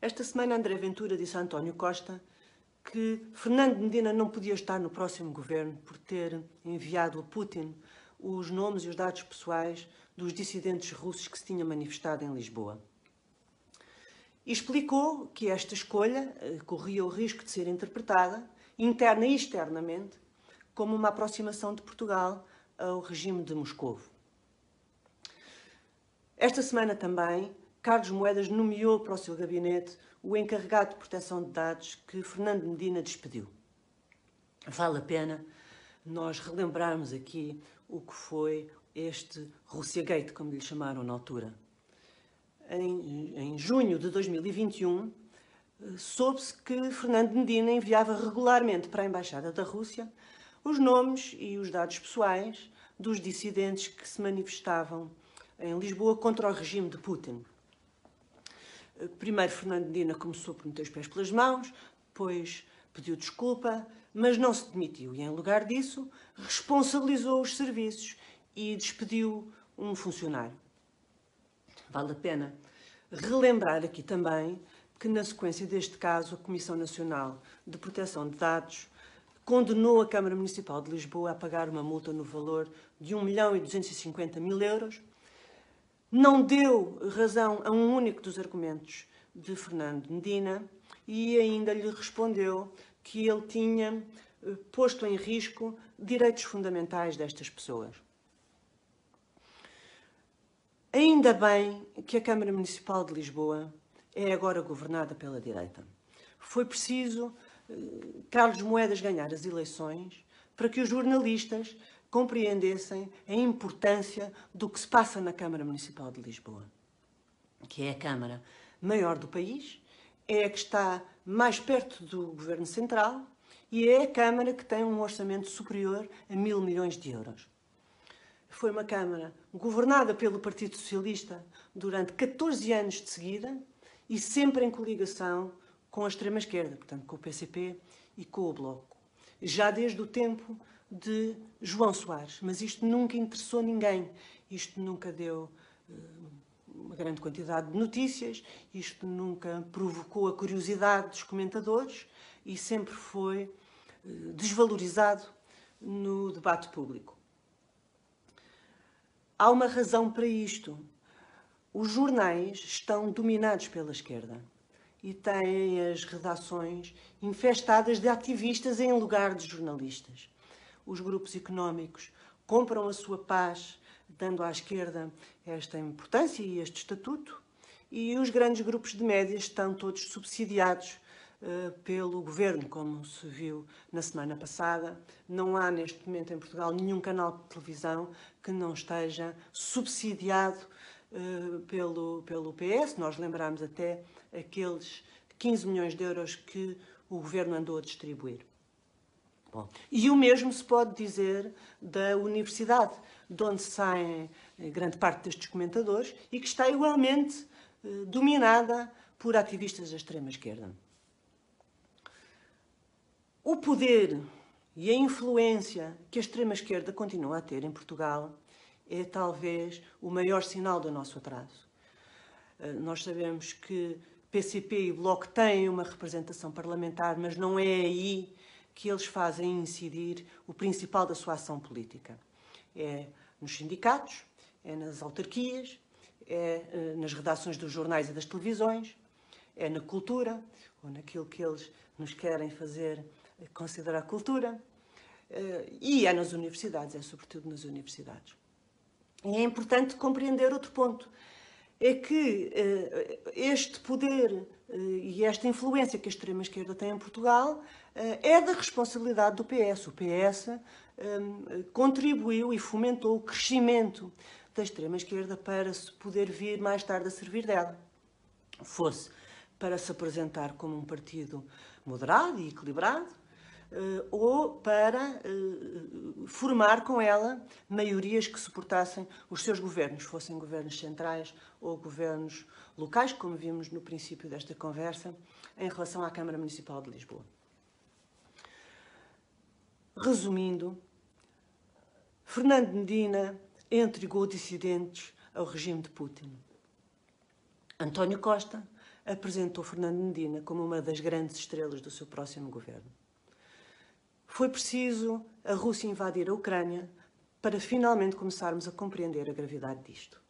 Esta semana André Ventura disse a António Costa que Fernando Medina não podia estar no próximo governo por ter enviado a Putin os nomes e os dados pessoais dos dissidentes russos que se tinham manifestado em Lisboa. E explicou que esta escolha eh, corria o risco de ser interpretada, interna e externamente, como uma aproximação de Portugal ao regime de Moscou. Esta semana também, Carlos Moedas nomeou para o seu gabinete o encarregado de proteção de dados que Fernando Medina despediu. Vale a pena nós relembrarmos aqui o que foi este Russiagate, como lhe chamaram na altura. Em, em junho de 2021, soube-se que Fernando Medina enviava regularmente para a Embaixada da Rússia os nomes e os dados pessoais dos dissidentes que se manifestavam em Lisboa contra o regime de Putin. Primeiro, Fernando Medina começou por meter os pés pelas mãos, depois pediu desculpa, mas não se demitiu e, em lugar disso, responsabilizou os serviços e despediu um funcionário. Vale a pena relembrar aqui também que, na sequência deste caso, a Comissão Nacional de Proteção de Dados condenou a Câmara Municipal de Lisboa a pagar uma multa no valor de 1 milhão e 250 mil euros não deu razão a um único dos argumentos de Fernando Medina e ainda lhe respondeu que ele tinha eh, posto em risco direitos fundamentais destas pessoas. Ainda bem que a Câmara Municipal de Lisboa é agora governada pela direita. Foi preciso eh, Carlos Moedas ganhar as eleições para que os jornalistas compreendessem a importância do que se passa na Câmara Municipal de Lisboa, que é a Câmara maior do país, é a que está mais perto do Governo Central e é a Câmara que tem um orçamento superior a mil milhões de euros. Foi uma Câmara governada pelo Partido Socialista durante 14 anos de seguida e sempre em coligação com a extrema-esquerda, portanto com o PCP e com o Bloco. Já desde o tempo de João Soares, mas isto nunca interessou ninguém, isto nunca deu uh, uma grande quantidade de notícias, isto nunca provocou a curiosidade dos comentadores. E sempre foi uh, desvalorizado no debate público. Há uma razão para isto. Os jornais estão dominados pela esquerda e têm as redações infestadas de ativistas em lugar de jornalistas os grupos económicos compram a sua paz, dando à esquerda esta importância e este estatuto, e os grandes grupos de médias estão todos subsidiados uh, pelo governo, como se viu na semana passada. Não há neste momento em Portugal nenhum canal de televisão que não esteja subsidiado uh, pelo, pelo PS. Nós lembramos até aqueles 15 milhões de euros que o governo andou a distribuir. Bom, e o mesmo se pode dizer da universidade, de onde saem eh, grande parte destes comentadores e que está igualmente eh, dominada por ativistas da extrema-esquerda. O poder e a influência que a extrema-esquerda continua a ter em Portugal é talvez o maior sinal do nosso atraso. Eh, nós sabemos que PCP e Bloco têm uma representação parlamentar, mas não é aí que eles fazem incidir o principal da sua ação política. É nos sindicatos, é nas autarquias, é eh, nas redações dos jornais e das televisões, é na cultura, ou naquilo que eles nos querem fazer considerar cultura, eh, e é nas universidades, é sobretudo nas universidades. E é importante compreender outro ponto, é que eh, este poder e esta influência que a extrema-esquerda tem em Portugal eh, é da responsabilidade do PS. O PS um, contribuiu e fomentou o crescimento da extrema-esquerda para se poder vir mais tarde a servir dela. Fosse para se apresentar como um partido moderado e equilibrado, uh, ou para uh, formar com ela maiorias que suportassem os seus governos, fossem governos centrais ou governos locais, como vimos no princípio desta conversa, em relação à Câmara Municipal de Lisboa. Resumindo, Fernando Medina entregou dissidentes ao regime de Putin. António Costa apresentou Fernando Medina como uma das grandes estrelas do seu próximo governo. Foi preciso a Rússia invadir a Ucrânia para finalmente começarmos a compreender a gravidade disto.